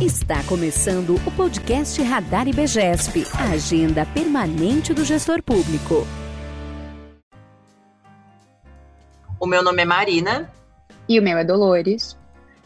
Está começando o podcast Radar IBGESP, a agenda permanente do gestor público. O meu nome é Marina. E o meu é Dolores.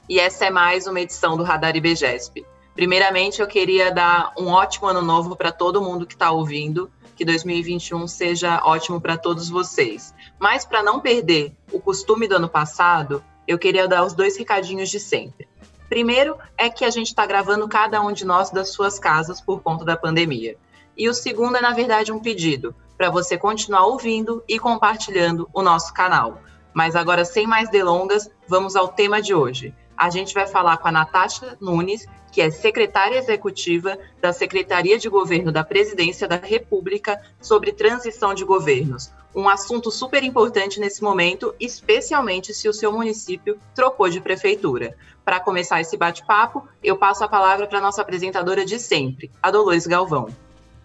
E essa é mais uma edição do Radar IBGESP. Primeiramente, eu queria dar um ótimo ano novo para todo mundo que está ouvindo, que 2021 seja ótimo para todos vocês. Mas para não perder o costume do ano passado, eu queria dar os dois recadinhos de sempre. Primeiro é que a gente está gravando cada um de nós das suas casas por conta da pandemia. E o segundo é, na verdade, um pedido para você continuar ouvindo e compartilhando o nosso canal. Mas agora, sem mais delongas, vamos ao tema de hoje. A gente vai falar com a Natasha Nunes, que é secretária executiva da Secretaria de Governo da Presidência da República sobre transição de governos. Um assunto super importante nesse momento, especialmente se o seu município trocou de prefeitura. Para começar esse bate-papo, eu passo a palavra para nossa apresentadora de sempre, a Dolores Galvão.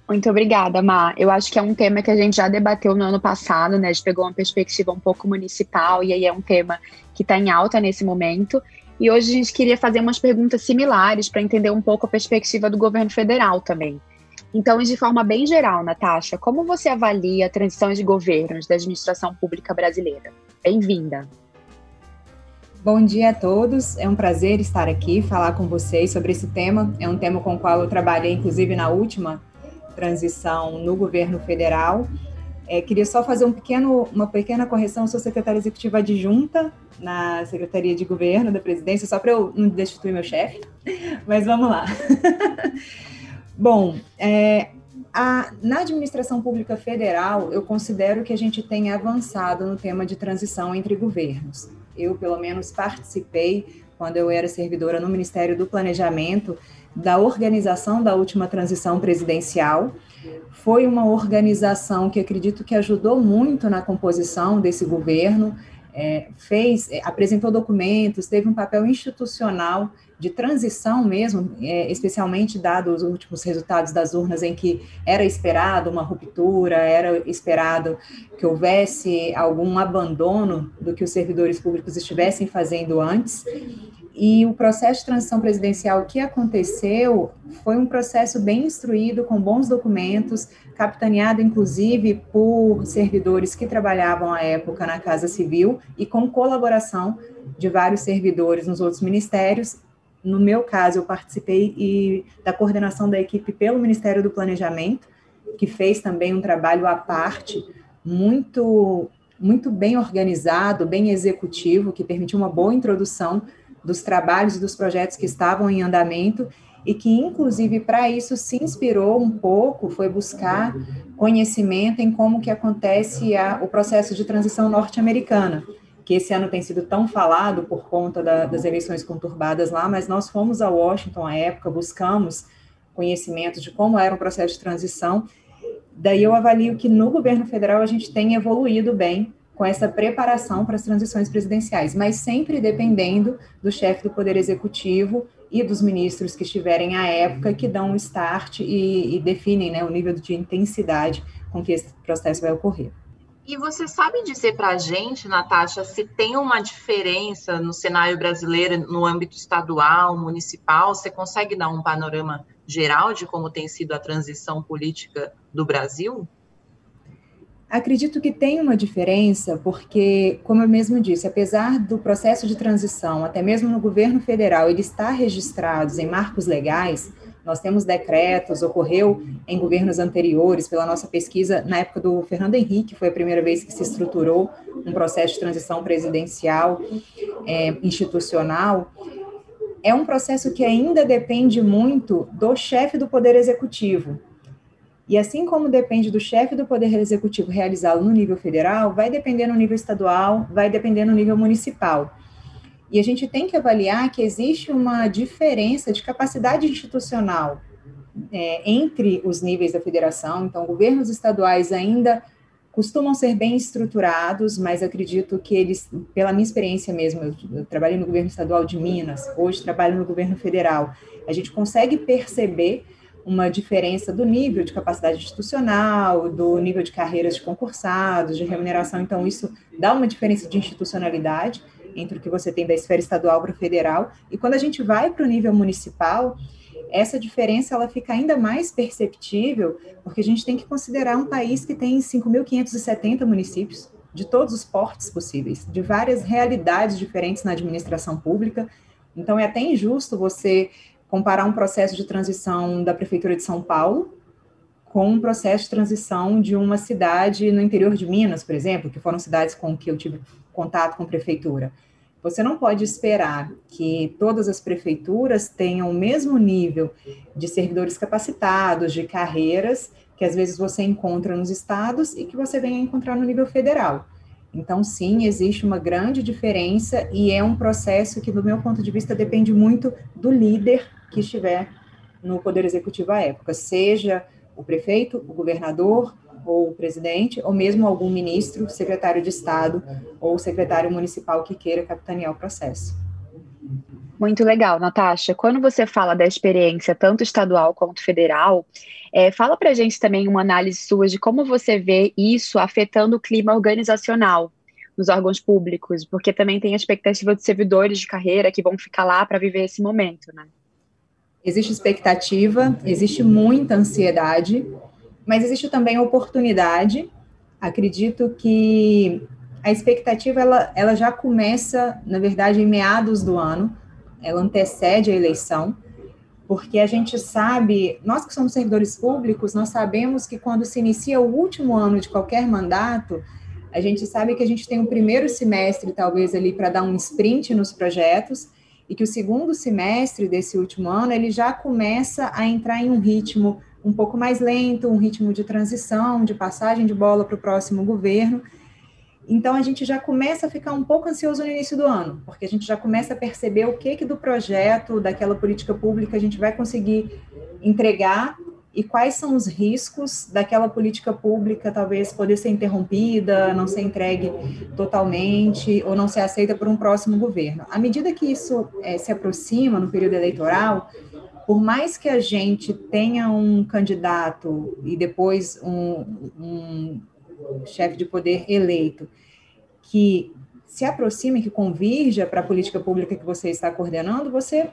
Muito obrigada, Má. Eu acho que é um tema que a gente já debateu no ano passado, né? A gente pegou uma perspectiva um pouco municipal e aí é um tema que está em alta nesse momento. E hoje a gente queria fazer umas perguntas similares para entender um pouco a perspectiva do governo federal também. Então, de forma bem geral, Natasha, como você avalia a transição de governos da administração pública brasileira? Bem-vinda. Bom dia a todos, é um prazer estar aqui, falar com vocês sobre esse tema. É um tema com o qual eu trabalhei, inclusive, na última transição no governo federal. É, queria só fazer um pequeno, uma pequena correção, eu sou secretária executiva adjunta na Secretaria de Governo da Presidência, só para eu não destituir meu chefe, mas vamos lá. Bom, é, a, na administração pública federal, eu considero que a gente tem avançado no tema de transição entre governos. Eu, pelo menos, participei, quando eu era servidora no Ministério do Planejamento, da organização da última transição presidencial. Foi uma organização que acredito que ajudou muito na composição desse governo é, fez, é, apresentou documentos, teve um papel institucional de transição mesmo, é, especialmente dados os últimos resultados das urnas em que era esperado uma ruptura, era esperado que houvesse algum abandono do que os servidores públicos estivessem fazendo antes. E o processo de transição presidencial que aconteceu foi um processo bem instruído, com bons documentos, capitaneado inclusive por servidores que trabalhavam à época na Casa Civil e com colaboração de vários servidores nos outros ministérios. No meu caso, eu participei e, da coordenação da equipe pelo Ministério do Planejamento, que fez também um trabalho à parte, muito, muito bem organizado, bem executivo, que permitiu uma boa introdução dos trabalhos e dos projetos que estavam em andamento e que, inclusive, para isso se inspirou um pouco, foi buscar conhecimento em como que acontece a, o processo de transição norte-americana, que esse ano tem sido tão falado por conta da, das eleições conturbadas lá, mas nós fomos a Washington à época, buscamos conhecimento de como era o processo de transição, daí eu avalio que no governo federal a gente tem evoluído bem com essa preparação para as transições presidenciais, mas sempre dependendo do chefe do Poder Executivo e dos ministros que estiverem à época, que dão o start e, e definem né, o nível de intensidade com que esse processo vai ocorrer. E você sabe dizer para a gente, Natasha, se tem uma diferença no cenário brasileiro no âmbito estadual, municipal? Você consegue dar um panorama geral de como tem sido a transição política do Brasil? Acredito que tem uma diferença, porque, como eu mesmo disse, apesar do processo de transição, até mesmo no governo federal, ele está registrado em marcos legais, nós temos decretos, ocorreu em governos anteriores, pela nossa pesquisa, na época do Fernando Henrique, foi a primeira vez que se estruturou um processo de transição presidencial é, institucional. É um processo que ainda depende muito do chefe do Poder Executivo, e assim como depende do chefe do Poder Executivo realizá-lo no nível federal, vai depender no nível estadual, vai depender no nível municipal. E a gente tem que avaliar que existe uma diferença de capacidade institucional é, entre os níveis da federação. Então, governos estaduais ainda costumam ser bem estruturados, mas acredito que eles, pela minha experiência mesmo, eu, eu trabalhei no governo estadual de Minas, hoje trabalho no governo federal, a gente consegue perceber uma diferença do nível de capacidade institucional, do nível de carreiras de concursados, de remuneração. Então, isso dá uma diferença de institucionalidade entre o que você tem da esfera estadual para o federal. E quando a gente vai para o nível municipal, essa diferença ela fica ainda mais perceptível, porque a gente tem que considerar um país que tem 5.570 municípios, de todos os portes possíveis, de várias realidades diferentes na administração pública. Então, é até injusto você comparar um processo de transição da Prefeitura de São Paulo com um processo de transição de uma cidade no interior de Minas, por exemplo, que foram cidades com que eu tive contato com prefeitura. Você não pode esperar que todas as prefeituras tenham o mesmo nível de servidores capacitados, de carreiras, que às vezes você encontra nos estados e que você vem a encontrar no nível federal. Então, sim, existe uma grande diferença e é um processo que, do meu ponto de vista, depende muito do líder que estiver no Poder Executivo à época, seja o prefeito, o governador, ou o presidente, ou mesmo algum ministro, secretário de Estado ou secretário municipal que queira capitanear o processo. Muito legal, Natasha. Quando você fala da experiência tanto estadual quanto federal, é, fala para gente também uma análise sua de como você vê isso afetando o clima organizacional nos órgãos públicos, porque também tem a expectativa de servidores de carreira que vão ficar lá para viver esse momento, né? Existe expectativa, existe muita ansiedade, mas existe também oportunidade. Acredito que a expectativa ela, ela já começa, na verdade, em meados do ano, ela antecede a eleição, porque a gente sabe, nós que somos servidores públicos, nós sabemos que quando se inicia o último ano de qualquer mandato, a gente sabe que a gente tem um primeiro semestre, talvez, ali para dar um sprint nos projetos, e que o segundo semestre desse último ano ele já começa a entrar em um ritmo um pouco mais lento, um ritmo de transição, de passagem de bola para o próximo governo. Então a gente já começa a ficar um pouco ansioso no início do ano, porque a gente já começa a perceber o que que do projeto, daquela política pública a gente vai conseguir entregar e quais são os riscos daquela política pública talvez poder ser interrompida, não ser entregue totalmente ou não ser aceita por um próximo governo. À medida que isso é, se aproxima no período eleitoral, por mais que a gente tenha um candidato e depois um, um chefe de poder eleito que se aproxime, que convirja para a política pública que você está coordenando, você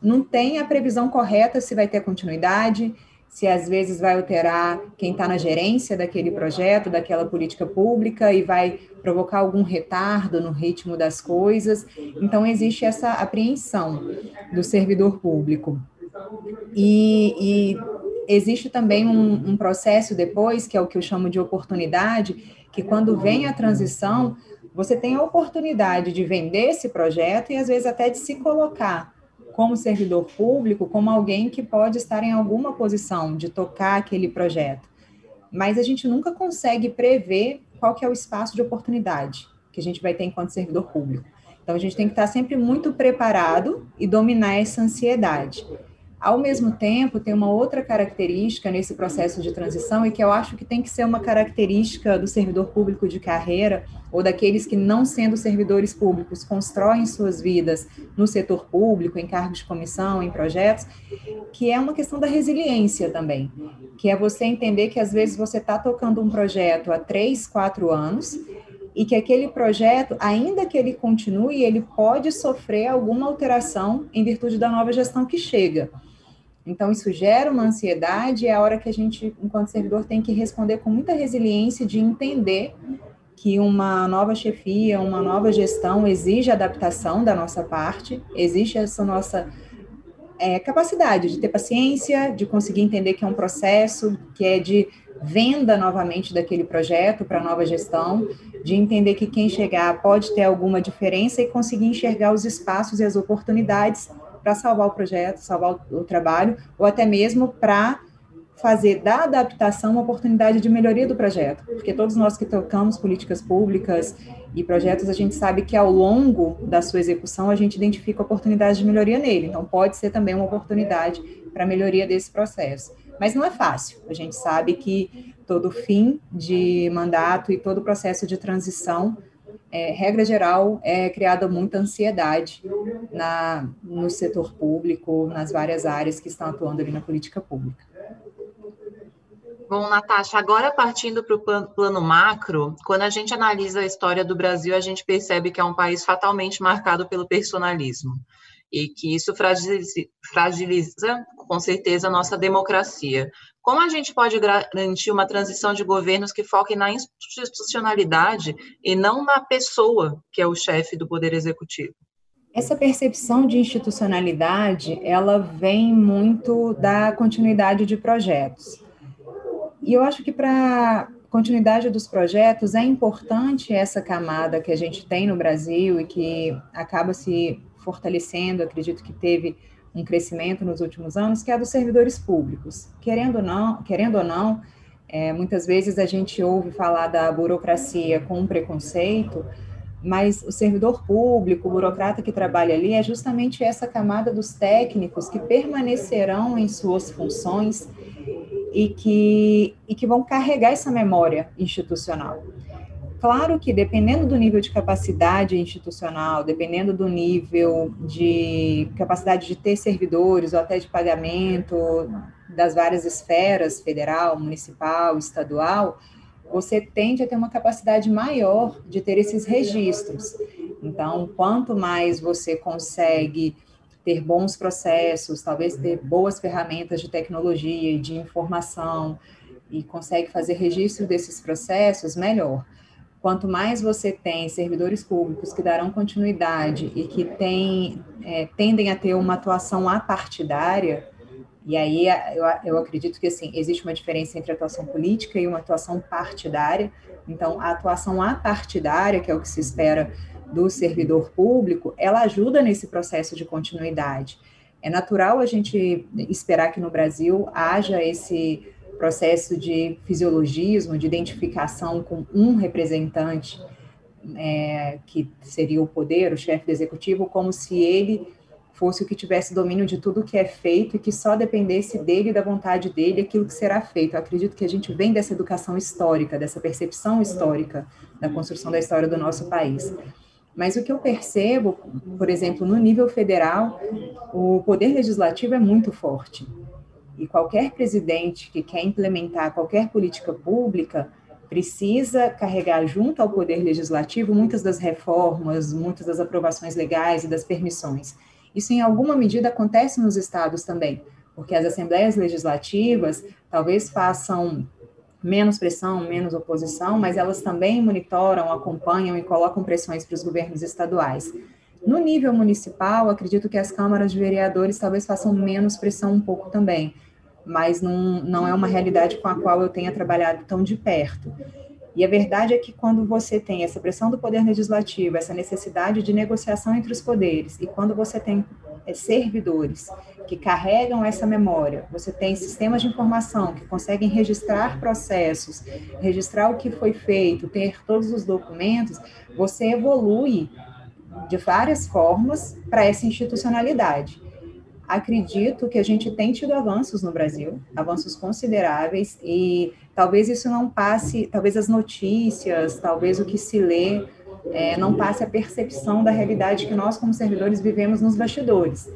não tem a previsão correta se vai ter continuidade, se às vezes vai alterar quem está na gerência daquele projeto, daquela política pública e vai provocar algum retardo no ritmo das coisas. Então, existe essa apreensão do servidor público. E, e existe também um, um, processo depois, que é o que eu chamo de oportunidade, que quando vem a transição, você tem a oportunidade de vender esse projeto e às vezes até de se colocar como servidor público, como alguém que pode estar em alguma posição de tocar aquele projeto. Mas a gente nunca consegue prever qual que é o espaço de oportunidade que a gente vai ter enquanto servidor público. Então a gente tem que estar sempre muito preparado e dominar essa ansiedade. Ao mesmo tempo, tem uma outra característica nesse processo de transição e que eu acho que tem que ser uma característica do servidor público de carreira ou daqueles que, não sendo servidores públicos, constroem suas vidas no setor público, em cargos de comissão, em projetos, que é uma questão da resiliência também, que é você entender que às vezes você está tocando um projeto há três, quatro anos e que aquele projeto, ainda que ele continue, ele pode sofrer alguma alteração em virtude da nova gestão que chega. Então, isso gera uma ansiedade, é a hora que a gente, enquanto servidor, tem que responder com muita resiliência de entender que uma nova chefia, uma nova gestão exige adaptação da nossa parte, existe essa nossa é, capacidade de ter paciência, de conseguir entender que é um processo, que é de venda novamente daquele projeto para a nova gestão, de entender que quem chegar pode ter alguma diferença e conseguir enxergar os espaços e as oportunidades para salvar o projeto, salvar o, o trabalho, ou até mesmo para fazer da adaptação uma oportunidade de melhoria do projeto, porque todos nós que tocamos políticas públicas e projetos, a gente sabe que ao longo da sua execução a gente identifica oportunidades de melhoria nele, então pode ser também uma oportunidade para melhoria desse processo. Mas não é fácil, a gente sabe que todo fim de mandato e todo processo de transição é, regra geral, é criada muita ansiedade na, no setor público, nas várias áreas que estão atuando ali na política pública. Bom, Natasha, agora partindo para o plano, macro, quando a gente analisa a história do Brasil, a gente percebe que é um país fatalmente marcado pelo personalismo e que isso fragiliza, fragiliza com certeza, a nossa democracia. Como a gente pode garantir uma transição de governos que foquem na institucionalidade e não na pessoa que é o chefe do Poder Executivo? Essa percepção de institucionalidade, ela vem muito da continuidade de projetos. E eu acho que para continuidade dos projetos é importante essa camada que a gente tem no Brasil e que acaba se fortalecendo, acredito que teve um crescimento nos últimos anos, que é a dos servidores públicos. Querendo ou não, querendo ou não é, muitas vezes a gente ouve falar da burocracia com um preconceito, mas o servidor público, o burocrata que trabalha ali, é justamente essa camada dos técnicos que permanecerão em suas funções e que, e que vão carregar essa memória institucional. Claro que dependendo do nível de capacidade institucional, dependendo do nível de capacidade de ter servidores ou até de pagamento das várias esferas, federal, municipal, estadual, você tende a ter uma capacidade maior de ter esses registros. Então, quanto mais você consegue ter bons processos, talvez ter boas ferramentas de tecnologia e de informação e consegue fazer registro desses processos, melhor. Quanto mais você tem servidores públicos que darão continuidade e que tem, é, tendem a ter uma atuação apartidária, e aí eu, eu acredito que assim, existe uma diferença entre atuação política e uma atuação partidária. Então, a atuação apartidária, que é o que se espera do servidor público, ela ajuda nesse processo de continuidade. É natural a gente esperar que no Brasil haja esse processo de fisiologismo, de identificação com um representante, é, que seria o poder, o chefe do executivo, como se ele fosse o que tivesse domínio de tudo que é feito e que só dependesse dele da vontade dele aquilo que será feito. Eu acredito que a gente vem dessa educação histórica, dessa percepção histórica da construção da história do nosso país. Mas o que eu percebo, por exemplo, no nível federal, o poder legislativo é muito forte. E qualquer presidente que quer implementar qualquer política pública precisa carregar junto ao poder legislativo muitas das reformas, muitas das aprovações legais e das permissões. Isso, em alguma medida, acontece nos estados também, porque as assembleias legislativas talvez façam menos pressão, menos oposição, mas elas também monitoram, acompanham e colocam pressões para os governos estaduais. No nível municipal, acredito que as câmaras de vereadores talvez façam menos pressão um pouco também, mas não, não é uma realidade com a qual eu tenha trabalhado tão de perto. E a verdade é que quando você tem essa pressão do poder legislativo, essa necessidade de negociação entre os poderes, e quando você tem é, servidores que carregam essa memória, você tem sistemas de informação que conseguem registrar processos, registrar o que foi feito, ter todos os documentos, você evolui de várias formas para essa institucionalidade acredito que a gente tem tido avanços no Brasil, avanços consideráveis, e talvez isso não passe, talvez as notícias, talvez o que se lê, é, não passe a percepção da realidade que nós, como servidores, vivemos nos bastidores.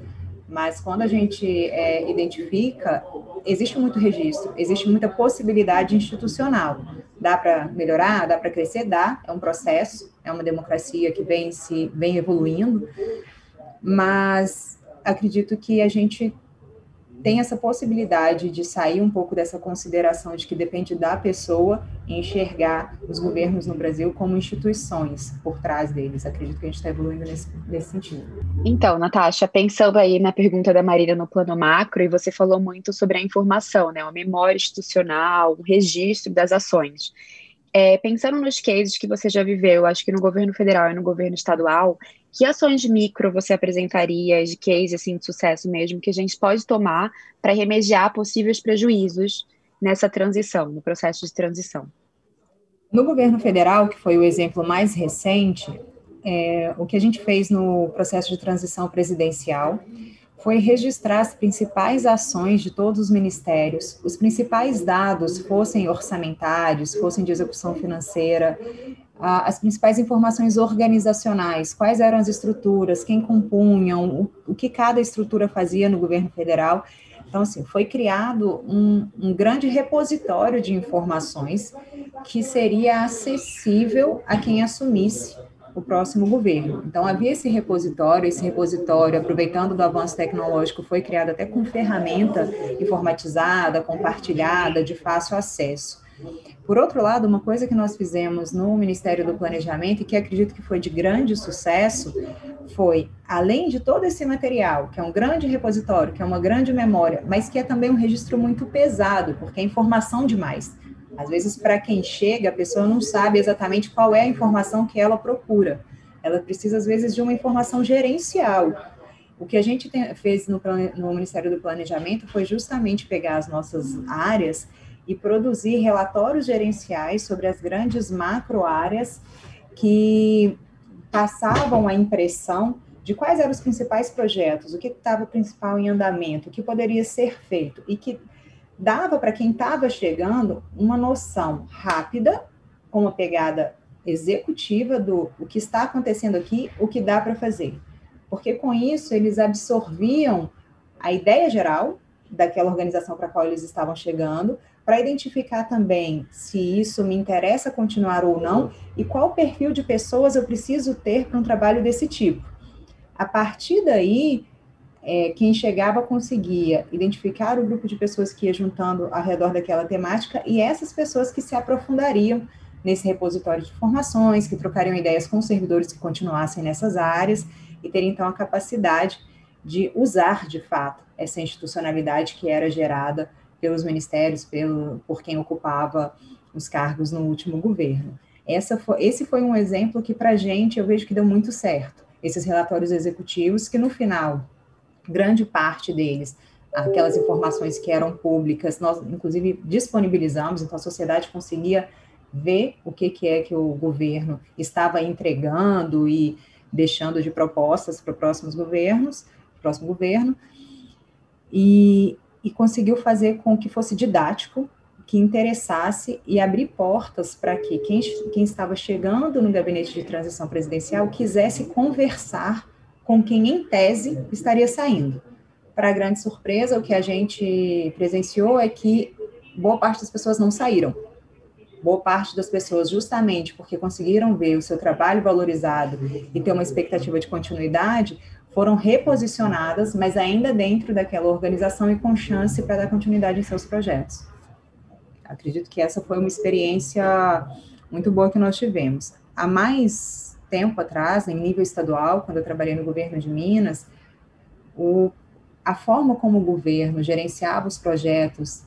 Mas quando a gente é, identifica, existe muito registro, existe muita possibilidade institucional. Dá para melhorar, dá para crescer, dá, é um processo, é uma democracia que vem se vem evoluindo, mas acredito que a gente tem essa possibilidade de sair um pouco dessa consideração de que depende da pessoa e enxergar os governos no Brasil como instituições por trás deles. Acredito que a gente está evoluindo nesse, nesse sentido. Então, Natasha, pensando aí na pergunta da Marília no plano macro, e você falou muito sobre a informação, né, a memória institucional, o registro das ações. É, pensando nos cases que você já viveu, acho que no governo federal e no governo estadual, que ações de micro você apresentaria, de case assim, de sucesso mesmo, que a gente pode tomar para remediar possíveis prejuízos nessa transição, no processo de transição? No governo federal, que foi o exemplo mais recente, é, o que a gente fez no processo de transição presidencial foi registrar as principais ações de todos os ministérios, os principais dados, fossem orçamentários, fossem de execução financeira, as principais informações organizacionais, quais eram as estruturas, quem compunham, o, que cada estrutura fazia no governo federal, Então, assim, foi criado um, um grande repositório de informações que seria acessível a quem assumisse o próximo governo. Então, havia esse repositório, esse repositório, aproveitando do avanço tecnológico, foi criado até com ferramenta informatizada, compartilhada, de fácil acesso. Por outro lado, uma coisa que nós fizemos no Ministério do Planejamento e que acredito que foi de grande sucesso foi, além de todo esse material, que é um grande repositório, que é uma grande memória, mas que é também um registro muito pesado, porque é informação demais. Às vezes, para quem chega, a pessoa não sabe exatamente qual é a informação que ela procura. Ela precisa, às vezes, de uma informação gerencial. O que a gente tem, fez no, no Ministério do Planejamento foi justamente pegar as nossas áreas e produzir relatórios gerenciais sobre as grandes macro áreas que passavam a impressão de quais eram os principais projetos, o que estava principal em andamento, o que poderia ser feito e que dava para quem estava chegando uma noção rápida, com uma pegada executiva do o que está acontecendo aqui, o que dá para fazer. Porque com isso eles absorviam a ideia geral daquela organização para a qual eles estavam chegando, para identificar também se isso me interessa continuar ou não e qual perfil de pessoas eu preciso ter para um trabalho desse tipo. A partir daí, é, quem chegava conseguia identificar o grupo de pessoas que ia juntando ao redor daquela temática e essas pessoas que se aprofundariam nesse repositório de informações, que trocariam ideias com servidores que continuassem nessas áreas e teriam então a capacidade de usar de fato essa institucionalidade que era gerada pelos ministérios, pelo, por quem ocupava os cargos no último governo. Essa foi, esse foi um exemplo que, para a gente, eu vejo que deu muito certo. Esses relatórios executivos, que no final, grande parte deles, aquelas informações que eram públicas, nós, inclusive, disponibilizamos, então a sociedade conseguia ver o que, que é que o governo estava entregando e deixando de propostas para próximos governos, próximo governo, e e conseguiu fazer com que fosse didático, que interessasse e abrir portas para que quem, quem estava chegando no gabinete de transição presidencial quisesse conversar com quem, em tese, estaria saindo. Para grande surpresa, o que a gente presenciou é que boa parte das pessoas não saíram. Boa parte das pessoas, justamente porque conseguiram ver o seu trabalho valorizado e ter uma expectativa de continuidade, foram reposicionadas, mas ainda dentro daquela organização e com chance para dar continuidade em seus projetos. Acredito que essa foi uma experiência muito boa que nós tivemos. Há mais tempo atrás, em nível estadual, quando eu trabalhei no governo de Minas, o, a forma como o governo gerenciava os projetos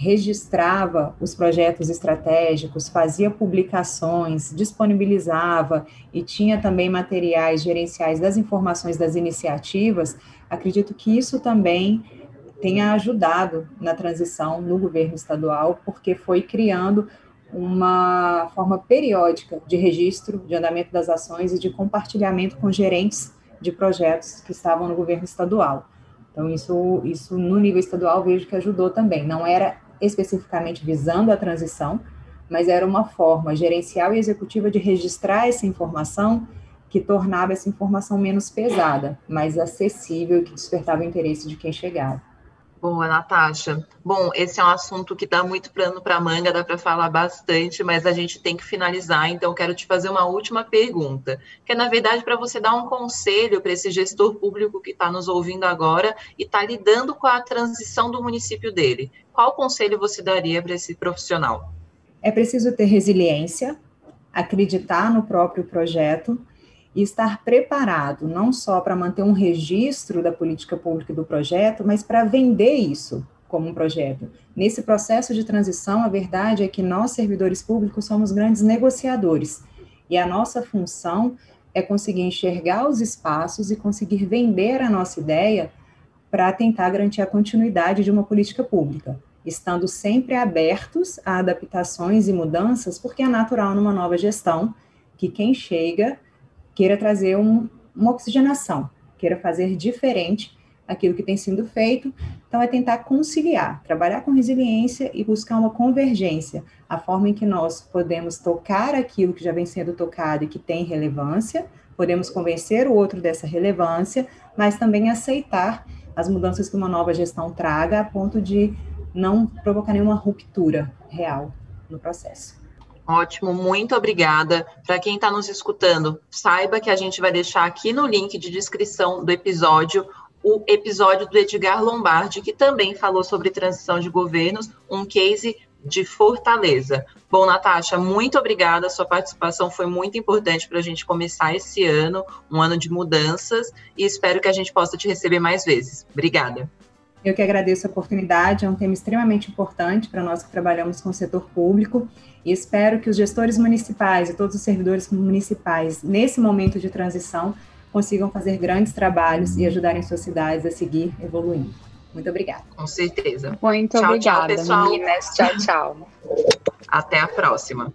registrava os projetos estratégicos, fazia publicações, disponibilizava e tinha também materiais gerenciais das informações das iniciativas, acredito que isso também tenha ajudado na transição no governo estadual, porque foi criando uma forma periódica de registro de andamento das ações e de compartilhamento com gerentes de projetos que estavam no governo estadual. Então, isso, isso no nível estadual vejo que ajudou também. Não era especificamente visando a transição, mas era uma forma gerencial e executiva de registrar essa informação que tornava essa informação menos pesada, mais acessível e que despertava o interesse de quem chegava. Boa, Natasha. Bom, esse é um assunto que dá muito plano para manga, dá para falar bastante, mas a gente tem que finalizar, então quero te fazer uma última pergunta, que é, na verdade, para você dar um conselho para esse gestor público que está nos ouvindo agora e está lidando com a transição do município dele. Qual conselho você daria para esse profissional? É preciso ter resiliência, acreditar no próprio projeto, e estar preparado não só para manter um registro da política pública do projeto, mas para vender isso como um projeto. Nesse processo de transição, a verdade é que nós, servidores públicos, somos grandes negociadores, e a nossa função é conseguir enxergar os espaços e conseguir vender a nossa ideia para tentar garantir a continuidade de uma política pública, estando sempre abertos a adaptações e mudanças, porque é natural numa nova gestão que quem chega queira trazer um, uma oxigenação, queira fazer diferente aquilo que tem sido feito. Então, é tentar conciliar, trabalhar com resiliência e buscar uma convergência, a forma em que nós podemos tocar aquilo que já vem sendo tocado e que tem relevância, podemos convencer o outro dessa relevância, mas também aceitar as mudanças que uma nova gestão traga, a ponto de não provocar nenhuma ruptura real no processo. Ótimo, muito obrigada. Para quem está nos escutando, saiba que a gente vai deixar aqui no link de descrição do episódio o episódio do Edgar Lombardi, que também falou sobre transição de governos, um case de Fortaleza. Bom, Natasha, muito obrigada. Sua participação foi muito importante para a gente começar esse ano, um ano de mudanças, e espero que a gente possa te receber mais vezes. Obrigada. Eu que agradeço a oportunidade, é um tema extremamente importante para nós que trabalhamos com o setor público e espero que os gestores municipais e todos os servidores municipais, nesse momento de transição, consigam fazer grandes trabalhos e ajudarem suas cidades a seguir evoluindo. Muito obrigada. Com certeza. Muito tchau, obrigada, tchau, pessoal. meninas. Tchau, tchau. Até a próxima.